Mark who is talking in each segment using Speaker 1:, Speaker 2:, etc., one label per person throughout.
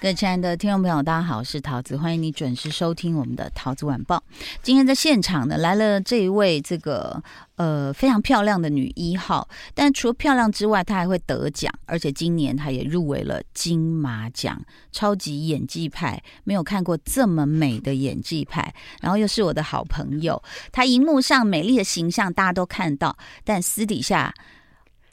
Speaker 1: 各位亲爱的听众朋友，大家好，我是桃子，欢迎你准时收听我们的桃子晚报。今天在现场呢，来了这一位这个呃非常漂亮的女一号，但除了漂亮之外，她还会得奖，而且今年她也入围了金马奖，超级演技派，没有看过这么美的演技派，然后又是我的好朋友，她荧幕上美丽的形象大家都看到，但私底下。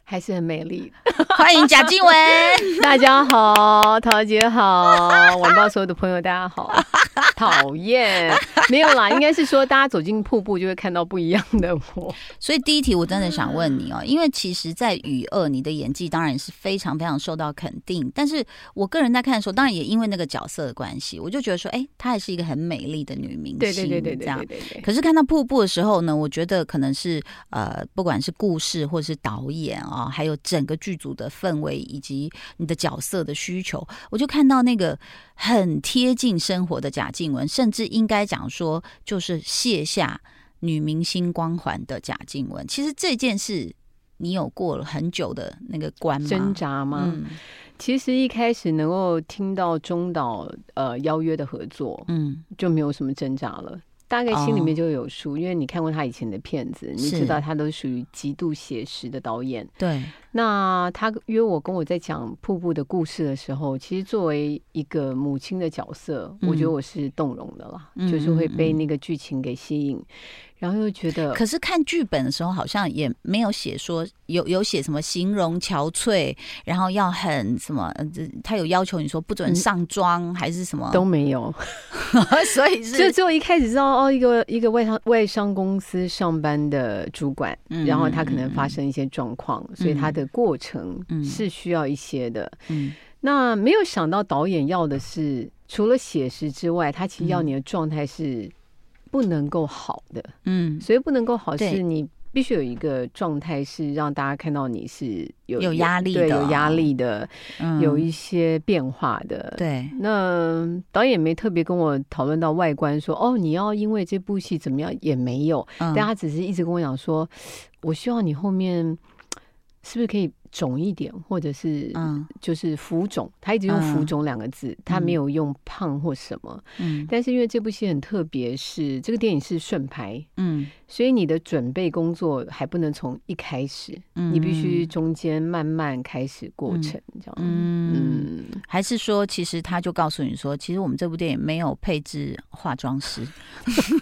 Speaker 2: 还是很美丽，
Speaker 1: 欢迎贾静雯，
Speaker 2: 大家好，桃姐好，晚报所有的朋友大家好，讨厌，没有啦，应该是说大家走进瀑布就会看到不一样的我。
Speaker 1: 所以第一题我真的想问你哦，因为其实，在《雨二》你的演技当然是非常非常受到肯定，但是我个人在看的时候，当然也因为那个角色的关系，我就觉得说，哎，她还是一个很美丽的女明星，
Speaker 2: 对对对对对，
Speaker 1: 这样。可是看到瀑布的时候呢，我觉得可能是呃，不管是故事或者是导演啊。哦，还有整个剧组的氛围以及你的角色的需求，我就看到那个很贴近生活的贾静雯，甚至应该讲说，就是卸下女明星光环的贾静雯。其实这件事，你有过了很久的那个关吗？
Speaker 2: 挣扎吗？嗯，其实一开始能够听到中岛呃邀约的合作，嗯，就没有什么挣扎了。大概心里面就有数，哦、因为你看过他以前的片子，你知道他都属于极度写实的导演。
Speaker 1: 对，
Speaker 2: 那他约我跟我在讲瀑布的故事的时候，其实作为一个母亲的角色，嗯、我觉得我是动容的啦，嗯、就是会被那个剧情给吸引。然后又觉得，
Speaker 1: 可是看剧本的时候好像也没有写说有有写什么形容憔悴，然后要很什么，他有要求你说不准上妆、嗯、还是什么
Speaker 2: 都没有，
Speaker 1: 所以 是
Speaker 2: 就就一开始知道哦，一个一个外商外商公司上班的主管，嗯、然后他可能发生一些状况，嗯、所以他的过程是需要一些的。嗯，那没有想到导演要的是除了写实之外，他其实要你的状态是。不能够好的，嗯，所以不能够好是你必须有一个状态，是让大家看到你是有
Speaker 1: 有压力的，
Speaker 2: 对，有压力的，嗯、有一些变化的。
Speaker 1: 对，
Speaker 2: 那导演没特别跟我讨论到外观说，说哦，你要因为这部戏怎么样？也没有，嗯、但他只是一直跟我讲说，我希望你后面是不是可以。肿一点，或者是嗯，就是浮肿，他一直用浮肿两个字，嗯、他没有用胖或什么。嗯，但是因为这部戏很特别，是这个电影是顺拍，嗯，所以你的准备工作还不能从一开始，嗯，你必须中间慢慢开始过程，这样，嗯，
Speaker 1: 嗯，还是说，其实他就告诉你说，其实我们这部电影没有配置化妆师，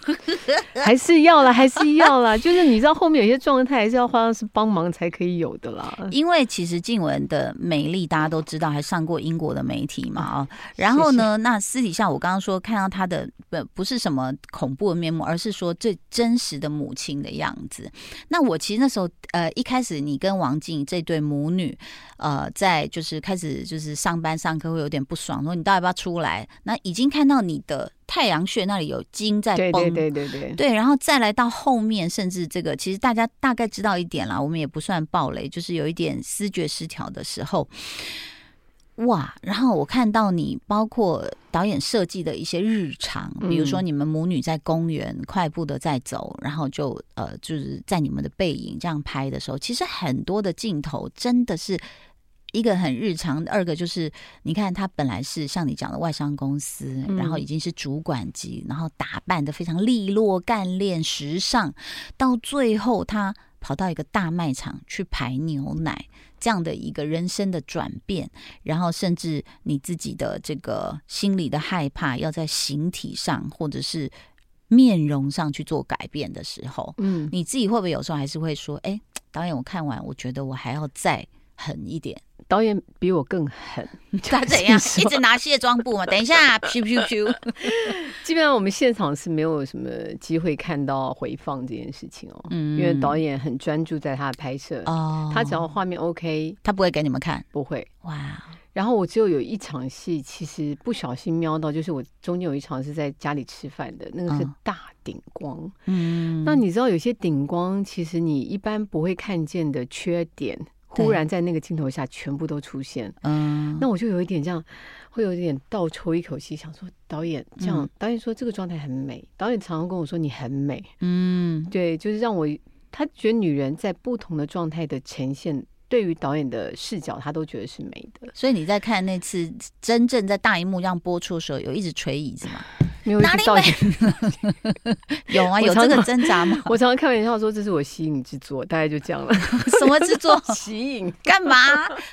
Speaker 2: 还是要了，还是要了，就是你知道后面有些状态还是要化妆师帮忙才可以有的啦，
Speaker 1: 因为。因为其实静雯的美丽大家都知道，还上过英国的媒体嘛啊。然后呢，那私底下我刚刚说看到她的不不是什么恐怖的面目，而是说最真实的母亲的样子。那我其实那时候呃一开始你跟王静这对母女呃在就是开始就是上班上课会有点不爽，说你到底要不要出来？那已经看到你的。太阳穴那里有筋在绷，
Speaker 2: 对对对对对，
Speaker 1: 对，然后再来到后面，甚至这个其实大家大概知道一点啦，我们也不算暴雷，就是有一点思觉失调的时候，哇！然后我看到你包括导演设计的一些日常，比如说你们母女在公园快步的在走，然后就呃就是在你们的背影这样拍的时候，其实很多的镜头真的是。一个很日常，二个就是你看他本来是像你讲的外商公司，嗯、然后已经是主管级，然后打扮的非常利落、干练、时尚，到最后他跑到一个大卖场去排牛奶，这样的一个人生的转变，然后甚至你自己的这个心理的害怕，要在形体上或者是面容上去做改变的时候，嗯，你自己会不会有时候还是会说，哎，导演，我看完，我觉得我还要再狠一点。
Speaker 2: 导演比我更狠，
Speaker 1: 他怎样？一直拿卸妆布嘛？等一下，咻咻咻！
Speaker 2: 基本上我们现场是没有什么机会看到回放这件事情哦，嗯，因为导演很专注在他的拍摄哦，他只要画面 OK，
Speaker 1: 他不会给你们看，
Speaker 2: 不会
Speaker 1: 哇。
Speaker 2: 然后我只有有一场戏，其实不小心瞄到，就是我中间有一场是在家里吃饭的，那个是大顶光，嗯，那你知道有些顶光，其实你一般不会看见的缺点。忽然在那个镜头下全部都出现。嗯，那我就有一点这样，会有一点倒抽一口气，想说导演这样，导演说这个状态很美，导演常常跟我说你很美。嗯，对，就是让我他觉得女人在不同的状态的呈现。对于导演的视角，他都觉得是美的。
Speaker 1: 所以你在看那次真正在大荧幕上播出的时候，有一直捶椅子吗？
Speaker 2: 哪里
Speaker 1: 美？有啊，有这个挣扎吗？
Speaker 2: 我常常开玩笑说，这是我吸引之作，大概就这样了。
Speaker 1: 什么之作？
Speaker 2: 吸引？
Speaker 1: 干嘛？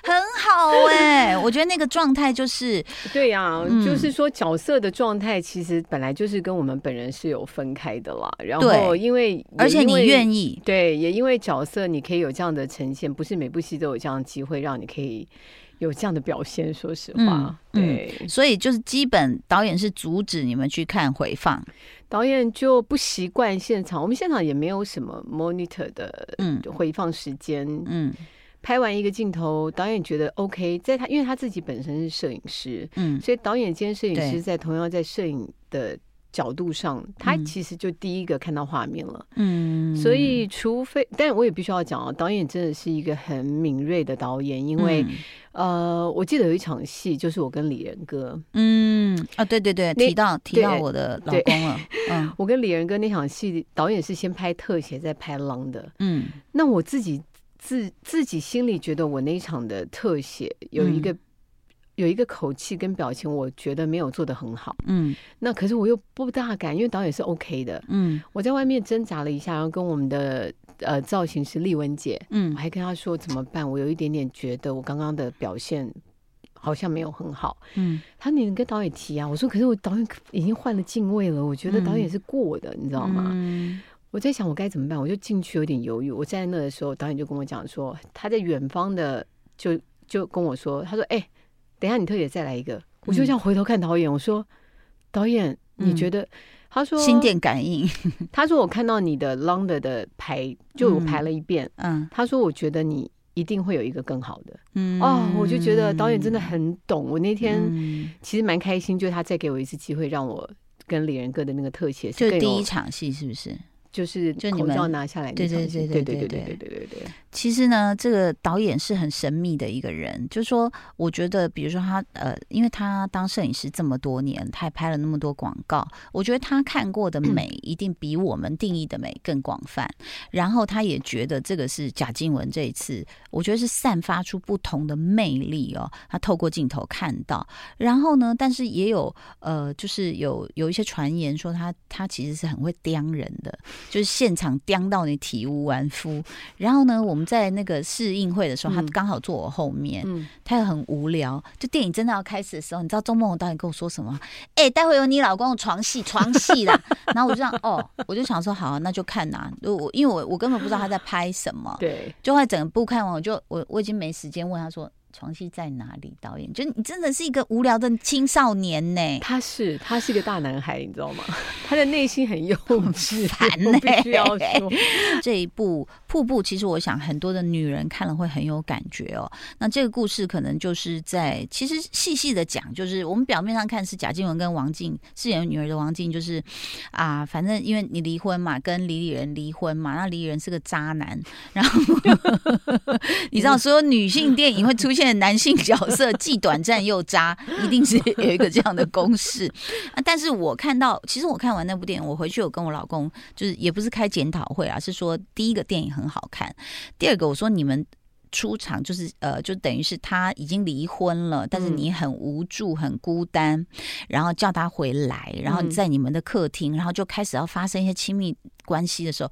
Speaker 1: 很好哎、欸，我觉得那个状态就是
Speaker 2: 对呀、啊，就是说角色的状态其实本来就是跟我们本人是有分开的啦。然后因为，因为
Speaker 1: 而且你愿意
Speaker 2: 对，也因为角色你可以有这样的呈现，不是每部戏都有这样的机会让你可以。有这样的表现，说实话，嗯、对、
Speaker 1: 嗯，所以就是基本导演是阻止你们去看回放，
Speaker 2: 导演就不习惯现场，我们现场也没有什么 monitor 的嗯。回放时间，嗯，拍完一个镜头，导演觉得 OK，在他因为他自己本身是摄影师，嗯，所以导演兼摄影师在同样在摄影的。角度上，他其实就第一个看到画面了。嗯，所以除非，但我也必须要讲啊，导演真的是一个很敏锐的导演，因为、嗯、呃，我记得有一场戏，就是我跟李仁哥，
Speaker 1: 嗯啊，对对对，提到提到我的老公了。嗯，
Speaker 2: 我跟李仁哥那场戏，导演是先拍特写，再拍 long 的。嗯，那我自己自自己心里觉得，我那一场的特写有一个。有一个口气跟表情，我觉得没有做得很好。嗯，那可是我又不大敢，因为导演是 OK 的。嗯，我在外面挣扎了一下，然后跟我们的呃造型师丽文姐，嗯，我还跟她说怎么办？我有一点点觉得我刚刚的表现好像没有很好。嗯，她说你能跟导演提啊？我说可是我导演已经换了镜位了，我觉得导演是过的，嗯、你知道吗？嗯，我在想我该怎么办？我就进去有点犹豫。我站在那的时候，导演就跟我讲说，他在远方的就就跟我说，他说哎。欸等一下，你特别再来一个，我就这样回头看导演，我说：“导演，你觉得？”他说：“
Speaker 1: 心电感应。”
Speaker 2: 他说：“我看到你的 long 的排，就我排了一遍。”嗯，他说：“我觉得你一定会有一个更好的。”嗯，哦，我就觉得导演真的很懂。我那天其实蛮开心，就是他再给我一次机会，让我跟李仁哥的那个特写，
Speaker 1: 就第一场戏是不是？
Speaker 2: 就是就口罩拿下来，对对对对对对对对对对。
Speaker 1: 其实呢，这个导演是很神秘的一个人。就是说，我觉得，比如说他呃，因为他当摄影师这么多年，他也拍了那么多广告，我觉得他看过的美一定比我们定义的美更广泛。然后他也觉得这个是贾静雯这一次，我觉得是散发出不同的魅力哦。他透过镜头看到，然后呢，但是也有呃，就是有有一些传言说他他其实是很会刁人的。就是现场刁到你体无完肤，然后呢，我们在那个试映会的时候，他刚好坐我后面，嗯、他也很无聊。就电影真的要开始的时候，你知道周梦红导演跟我说什么？哎、欸，待会有你老公的床戏，床戏啦。然后我就想，哦，我就想说，好、啊，那就看呐、啊。我因为我我根本不知道他在拍什么，对，就会整个部看完，我就我我已经没时间问他说。床戏在哪里？导演，就你真的是一个无聊的青少年呢。
Speaker 2: 他是，他是一个大男孩，你知道吗？他的内心很幼稚，
Speaker 1: 烦呢。必须要说，这一部《瀑布》，其实我想很多的女人看了会很有感觉哦。那这个故事可能就是在，其实细细的讲，就是我们表面上看是贾静雯跟王静饰演女儿的王静，就是啊，反正因为你离婚嘛，跟李李仁离婚嘛，那李李仁是个渣男，然后 你知道，所有女性电影会出现。现在男性角色既短暂又渣，一定是有一个这样的公式啊！但是我看到，其实我看完那部电影，我回去有跟我老公，就是也不是开检讨会啊，是说第一个电影很好看，第二个我说你们出场就是呃，就等于是他已经离婚了，但是你很无助、很孤单，然后叫他回来，然后你在你们的客厅，然后就开始要发生一些亲密关系的时候，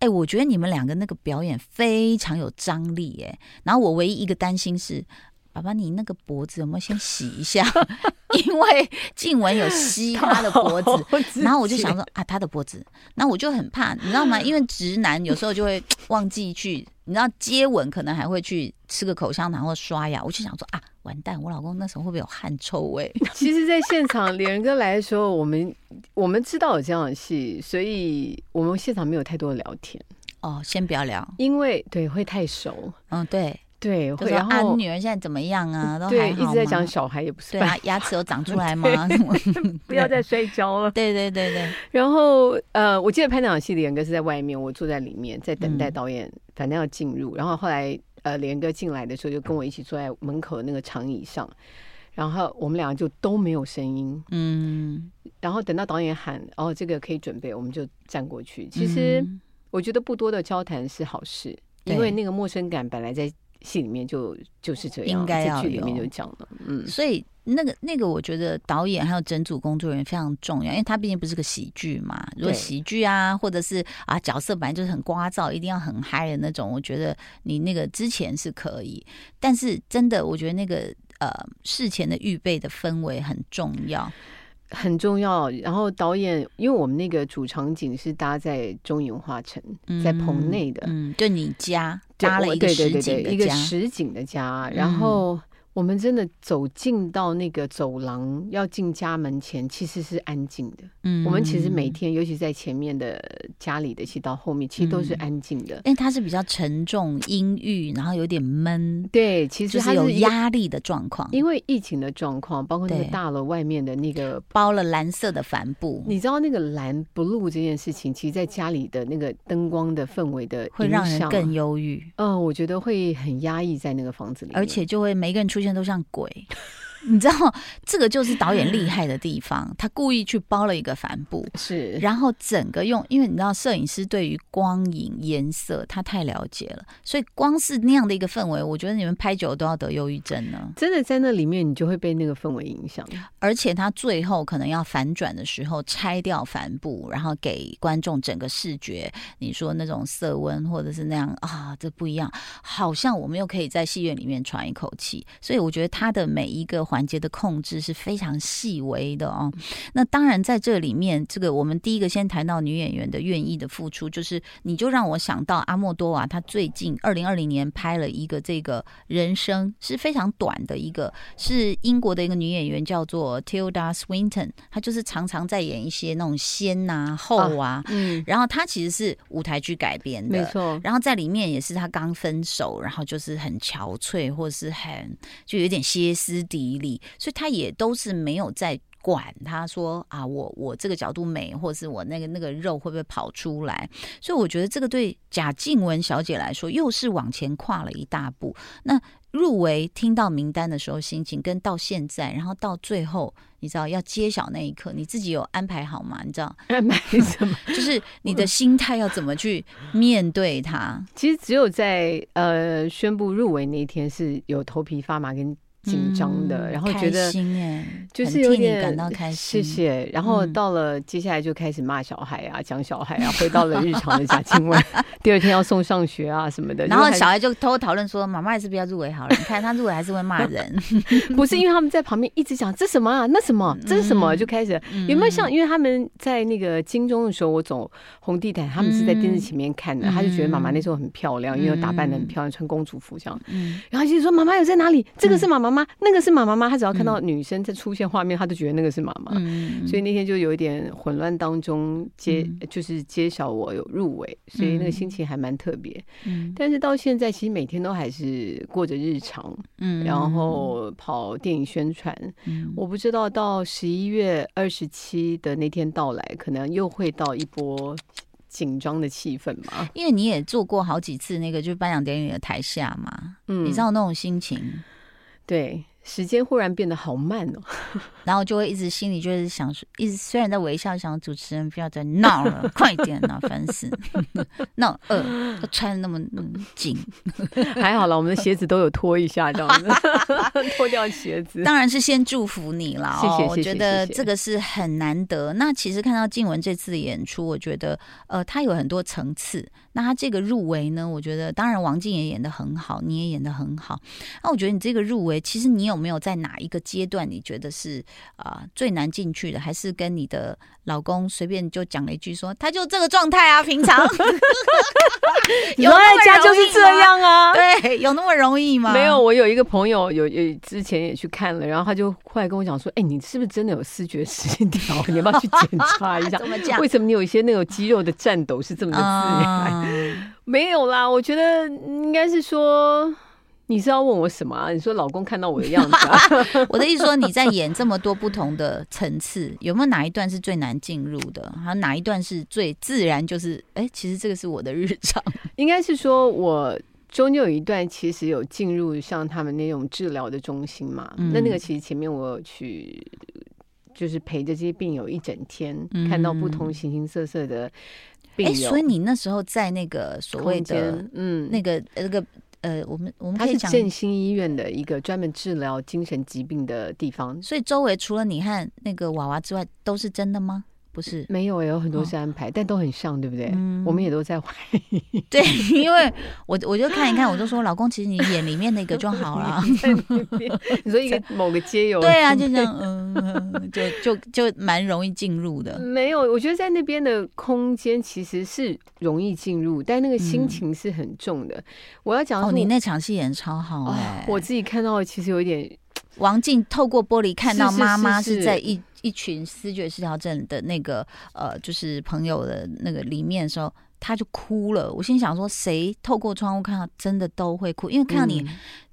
Speaker 1: 哎，我觉得你们两个那个表演非常有张力，哎，然后我唯一一个担心是。爸爸，你那个脖子有没有先洗一下？因为静雯有吸他的脖子，然后我就想说啊，他的脖子，那我就很怕，你知道吗？因为直男有时候就会 忘记去，你知道接吻可能还会去吃个口香糖或刷牙，我就想说啊，完蛋，我老公那时候会不会有汗臭味？
Speaker 2: 其实，在现场连哥来的时候，我们我们知道有这样的戏，所以我们现场没有太多的聊天。
Speaker 1: 哦，先不要聊，
Speaker 2: 因为对会太熟。
Speaker 1: 嗯，对。
Speaker 2: 对，
Speaker 1: 会然后啊，女儿现在怎么样啊？都还好
Speaker 2: 对，一直在讲小孩也不是。
Speaker 1: 对啊，牙齿有长出来吗？
Speaker 2: 不要再摔跤了。
Speaker 1: 对对对对。
Speaker 2: 然后呃，我记得拍那场戏的严哥是在外面，我坐在里面在等待导演，反正要进入。然后后来呃连哥进来的时候，就跟我一起坐在门口的那个长椅上，然后我们两个就都没有声音，嗯，然后等到导演喊哦这个可以准备，我们就站过去。其实我觉得不多的交谈是好事，因为那个陌生感本来在戏里面就就是
Speaker 1: 这样，应
Speaker 2: 该剧里面就讲了，嗯，
Speaker 1: 所以。那个那个，我觉得导演还有整组工作人员非常重要，因为他毕竟不是个喜剧嘛。如果喜剧啊，或者是啊角色本来就是很聒噪，一定要很嗨的那种，我觉得你那个之前是可以。但是真的，我觉得那个呃事前的预备的氛围很重要，
Speaker 2: 很重要。然后导演，因为我们那个主场景是搭在中影文化城，在棚内的，
Speaker 1: 嗯，就你家搭了一个实景的家，
Speaker 2: 一个实景的家，然后。嗯我们真的走进到那个走廊，要进家门前，其实是安静的。嗯，我们其实每天，尤其在前面的家里的戏到后面，其实都是安静的。
Speaker 1: 因为它是比较沉重、阴郁，然后有点闷。
Speaker 2: 对，其实它是
Speaker 1: 有压力的状况。
Speaker 2: 因为疫情的状况，包括那个大楼外面的那个
Speaker 1: 包了蓝色的帆布，
Speaker 2: 你知道那个蓝 blue 这件事情，其实在家里的那个灯光的氛围的
Speaker 1: 会让人更忧郁。
Speaker 2: 嗯，我觉得会很压抑在那个房子里，
Speaker 1: 而且就会每个人出。都像鬼。你知道这个就是导演厉害的地方，他故意去包了一个帆布，
Speaker 2: 是，
Speaker 1: 然后整个用，因为你知道摄影师对于光影颜色他太了解了，所以光是那样的一个氛围，我觉得你们拍久了都要得忧郁症呢。
Speaker 2: 真的在那里面，你就会被那个氛围影响。
Speaker 1: 而且他最后可能要反转的时候，拆掉帆布，然后给观众整个视觉，你说那种色温或者是那样啊，这不一样，好像我们又可以在戏院里面喘一口气。所以我觉得他的每一个。环节的控制是非常细微的哦。那当然，在这里面，这个我们第一个先谈到女演员的愿意的付出，就是你就让我想到阿莫多瓦，他最近二零二零年拍了一个这个人生是非常短的一个，是英国的一个女演员叫做 Tilda Swinton，她就是常常在演一些那种仙呐、后啊，嗯，然后她其实是舞台剧改编的，
Speaker 2: 没错。
Speaker 1: 然后在里面也是她刚分手，然后就是很憔悴，或者是很就有点歇斯底里。所以他也都是没有在管，他说啊，我我这个角度美，或者是我那个那个肉会不会跑出来？所以我觉得这个对贾静雯小姐来说，又是往前跨了一大步。那入围听到名单的时候，心情跟到现在，然后到最后，你知道要揭晓那一刻，你自己有安排好吗？你知道
Speaker 2: 安排什么？
Speaker 1: 就是你的心态要怎么去面对它？
Speaker 2: 其实只有在呃宣布入围那一天是有头皮发麻跟。紧张的，嗯、然后觉得就是有点感到开心。谢谢。然后到了接下来就开始骂小孩啊，讲小孩啊，回到了日常的贾静雯。第二天要送上学啊什么的，
Speaker 1: 然后小孩就偷偷讨论说：“妈妈还是不要入围好了。”你看他入围还是会骂人，
Speaker 2: 不是因为他们在旁边一直讲这什么啊，那什么，这是什么，就开始有没有像？因为他们在那个金钟的时候，我走红地毯，他们是在电视前面看的，他就觉得妈妈那时候很漂亮，因为打扮的很漂亮，穿公主服这样。然后就说：“妈妈有在哪里？这个是妈妈。”妈妈，那个是妈妈吗？他只要看到女生在出现画面，他就觉得那个是妈妈。嗯、所以那天就有一点混乱当中揭，嗯、就是揭晓我有入围，所以那个心情还蛮特别。嗯、但是到现在，其实每天都还是过着日常，嗯，然后跑电影宣传。嗯、我不知道到十一月二十七的那天到来，可能又会到一波紧张的气氛嘛？
Speaker 1: 因为你也做过好几次那个就是颁奖典礼的台下嘛，嗯，你知道那种心情。
Speaker 2: 对，时间忽然变得好慢哦，
Speaker 1: 然后就会一直心里就是想说，一直虽然在微笑，想主持人不要再闹了，快点啊，烦死！闹呃，都穿的那么那么紧，
Speaker 2: 还好了，我们的鞋子都有脱一下，这样子脱掉鞋子，
Speaker 1: 当然是先祝福你了。哦，我觉得这个是很难得。那其实看到静雯这次的演出，我觉得呃，他有很多层次。那他这个入围呢？我觉得当然王静也演的很好，你也演的很好。那我觉得你这个入围，其实你有没有在哪一个阶段你觉得是啊、呃、最难进去的？还是跟你的老公随便就讲了一句说他就这个状态啊？平常
Speaker 2: 有在家就是这样啊？
Speaker 1: 对，有那么容易吗？
Speaker 2: 没有，我有一个朋友有有之前也去看了，然后他就后来跟我讲说：“哎、欸，你是不是真的有视觉失调？你要不要去检查一下？怎么讲？为什么你有一些那种肌肉的颤抖是这么的自然？”没有啦，我觉得应该是说，你是要问我什么啊？你说老公看到我的样子啊？
Speaker 1: 我的意思说，你在演这么多不同的层次，有没有哪一段是最难进入的？还有哪一段是最自然？就是哎，其实这个是我的日常。
Speaker 2: 应该是说我中间有一段其实有进入像他们那种治疗的中心嘛，嗯、那那个其实前面我有去，就是陪着这些病友一整天，嗯、看到不同形形色色的病友。
Speaker 1: 所以你那时候在那个所谓的嗯那个那个呃，我们我们可以讲
Speaker 2: 它是振兴医院的一个专门治疗精神疾病的地方。
Speaker 1: 所以周围除了你和那个娃娃之外，都是真的吗？不是
Speaker 2: 没有，有很多是安排，哦、但都很像，对不对？嗯、我们也都在怀疑。
Speaker 1: 对，因为我我就看一看，我就说，老公，其实你演里面那个就好了。
Speaker 2: 你说一个某个街 友，
Speaker 1: 对啊，就这样，嗯，就就就蛮容易进入的。
Speaker 2: 没有，我觉得在那边的空间其实是容易进入，但那个心情是很重的。嗯、我要讲，
Speaker 1: 哦，你那场戏演超好哎、
Speaker 2: 哦，我自己看到其实有一点。
Speaker 1: 王静透过玻璃看到妈妈是在一一群思觉失调症的那个呃，就是朋友的那个里面的时候，他就哭了。我心想说，谁透过窗户看到，真的都会哭，因为看到你，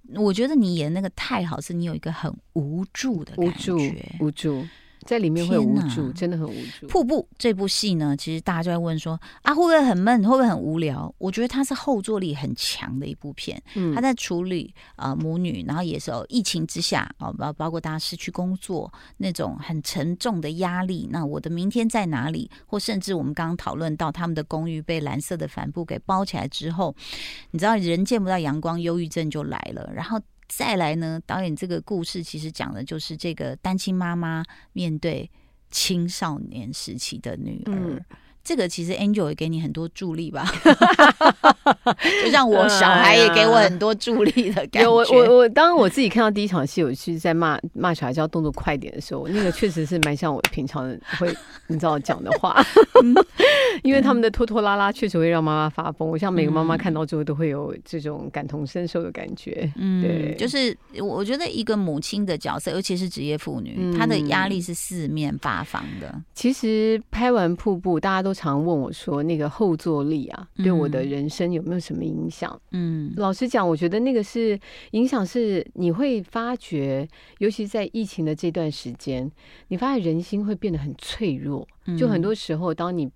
Speaker 1: 嗯、我觉得你演那个太好，是你有一个很无助的感觉，
Speaker 2: 无助。无助在里面会无助，真的很无助。
Speaker 1: 瀑布这部戏呢，其实大家就在问说啊，会不会很闷？会不会很无聊？我觉得它是后坐力很强的一部片。嗯，它在处理啊、呃、母女，然后也是哦疫情之下啊，包包括大家失去工作那种很沉重的压力。那我的明天在哪里？或甚至我们刚刚讨论到他们的公寓被蓝色的帆布给包起来之后，你知道人见不到阳光，忧郁症就来了。然后。再来呢，导演这个故事其实讲的就是这个单亲妈妈面对青少年时期的女儿。这个其实 Angel 也给你很多助力吧，就像我小孩也给我很多助力的感觉。
Speaker 2: 我我我，当我自己看到第一场戏，我其实在骂骂小孩叫动作快点的时候，那个确实是蛮像我平常会你知道讲的话，因为他们的拖拖拉拉确实会让妈妈发疯。我像每个妈妈看到之后都会有这种感同身受的感觉。嗯，对，
Speaker 1: 就是我觉得一个母亲的角色，尤其是职业妇女，她的压力是四面八方的。
Speaker 2: 其实拍完瀑布，大家都。常问我说：“那个后坐力啊，对我的人生有没有什么影响？”嗯，老实讲，我觉得那个是影响，是你会发觉，尤其在疫情的这段时间，你发现人心会变得很脆弱。就很多时候，当你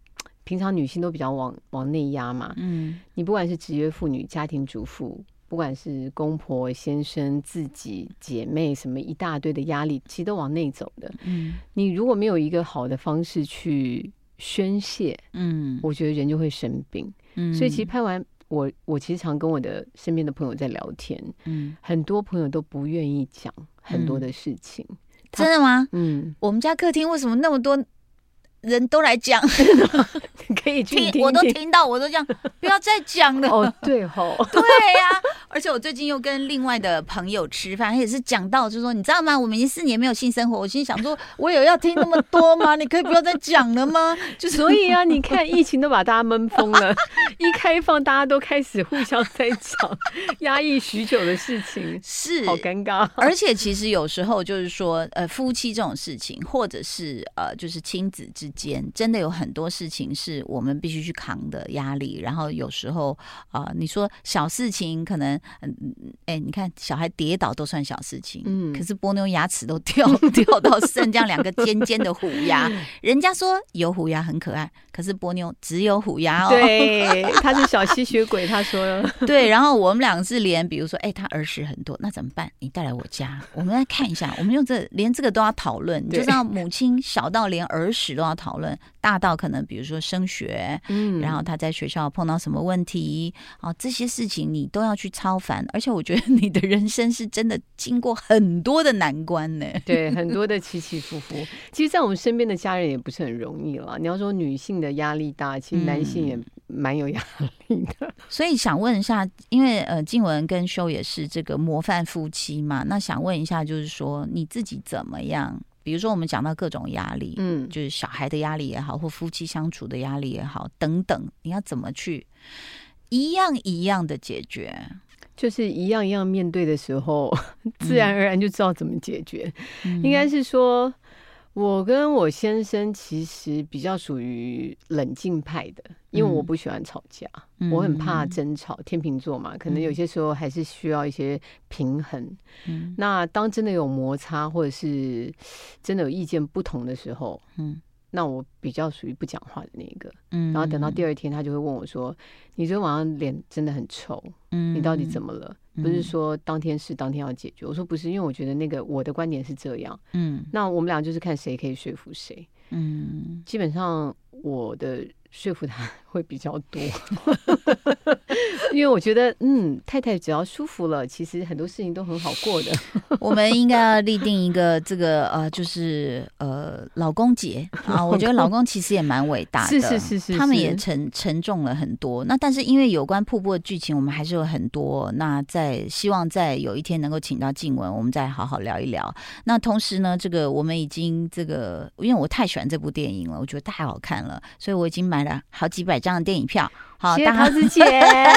Speaker 2: 平常女性都比较往往内压嘛，嗯，你不管是职业妇女、家庭主妇，不管是公婆、先生、自己、姐妹，什么一大堆的压力，其实都往内走的。嗯，你如果没有一个好的方式去。宣泄，嗯，我觉得人就会生病，嗯，所以其实拍完我，我其实常跟我的身边的朋友在聊天，嗯，很多朋友都不愿意讲很多的事情，
Speaker 1: 嗯、真的吗？嗯，我们家客厅为什么那么多？人都来讲，
Speaker 2: 可以去
Speaker 1: 我都听到，我都这样，不要再讲了。
Speaker 2: 哦，对吼，
Speaker 1: 对呀、啊。而且我最近又跟另外的朋友吃饭，也是讲到，就是说，你知道吗？我们已经四年没有性生活，我心想说，我有要听那么多吗？你可以不要再讲了吗？
Speaker 2: 就所以啊，你看疫情都把大家闷疯了，一开放，大家都开始互相在讲压抑许久的事情，
Speaker 1: 是
Speaker 2: 好尴尬。
Speaker 1: 而且其实有时候就是说，呃，夫妻这种事情，或者是呃，就是亲子之。间真的有很多事情是我们必须去扛的压力，然后有时候啊、呃，你说小事情可能，嗯，哎，你看小孩跌倒都算小事情，嗯，可是波妞牙齿都掉 掉到剩这样两个尖尖的虎牙，人家说有虎牙很可爱，可是波妞只有虎牙哦，
Speaker 2: 对，他是小吸血鬼，他说了，
Speaker 1: 对，然后我们两个是连，比如说，哎，他耳屎很多，那怎么办？你带来我家，我们来看一下，我们用这连这个都要讨论，你就知道母亲小到连耳屎都要讨论。大到可能比如说升学，嗯，然后他在学校碰到什么问题啊，这些事情你都要去超凡，而且我觉得你的人生是真的经过很多的难关呢，
Speaker 2: 对，很多的起起伏伏。其实，在我们身边的家人也不是很容易了。你要说女性的压力大，其实男性也蛮有压力的。嗯、
Speaker 1: 所以想问一下，因为呃，静文跟修也是这个模范夫妻嘛，那想问一下，就是说你自己怎么样？比如说，我们讲到各种压力，嗯，就是小孩的压力也好，或夫妻相处的压力也好，等等，你要怎么去一样一样的解决？
Speaker 2: 就是一样一样面对的时候，自然而然就知道怎么解决。嗯、应该是说。我跟我先生其实比较属于冷静派的，因为我不喜欢吵架，嗯、我很怕争吵。天秤座嘛，可能有些时候还是需要一些平衡。嗯、那当真的有摩擦，或者是真的有意见不同的时候，嗯，那我比较属于不讲话的那一个。
Speaker 1: 嗯，
Speaker 2: 然后等到第二天，他就会问我说：“你昨天晚上脸真的很臭，嗯，你到底怎么了？不是说当天是当天要解决。”我说：“不是，因为我觉得那个我的观点是这样。”嗯，那我们俩就是看谁可以说服谁。嗯，基本上我的。说服他 会比较多，因为我觉得，嗯，太太只要舒服了，其实很多事情都很好过的。
Speaker 1: 我们应该要立定一个这个呃，就是呃，老公节啊。我觉得老公其实也蛮伟大的，
Speaker 2: 是是是是，
Speaker 1: 他们也沉沉重了很多。那但是因为有关瀑布的剧情，我们还是有很多。那在希望在有一天能够请到静雯，我们再好好聊一聊。那同时呢，这个我们已经这个，因为我太喜欢这部电影了，我觉得太好看了，所以我已经买了。好几百张的电影票，好，
Speaker 2: 谢谢桃子姐，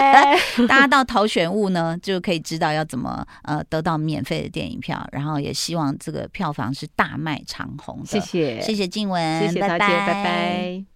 Speaker 1: 大家到淘选物呢，就可以知道要怎么呃得到免费的电影票，然后也希望这个票房是大卖长虹的。
Speaker 2: 谢谢，
Speaker 1: 谢谢静文，
Speaker 2: 谢谢桃姐，拜拜。
Speaker 1: 拜拜。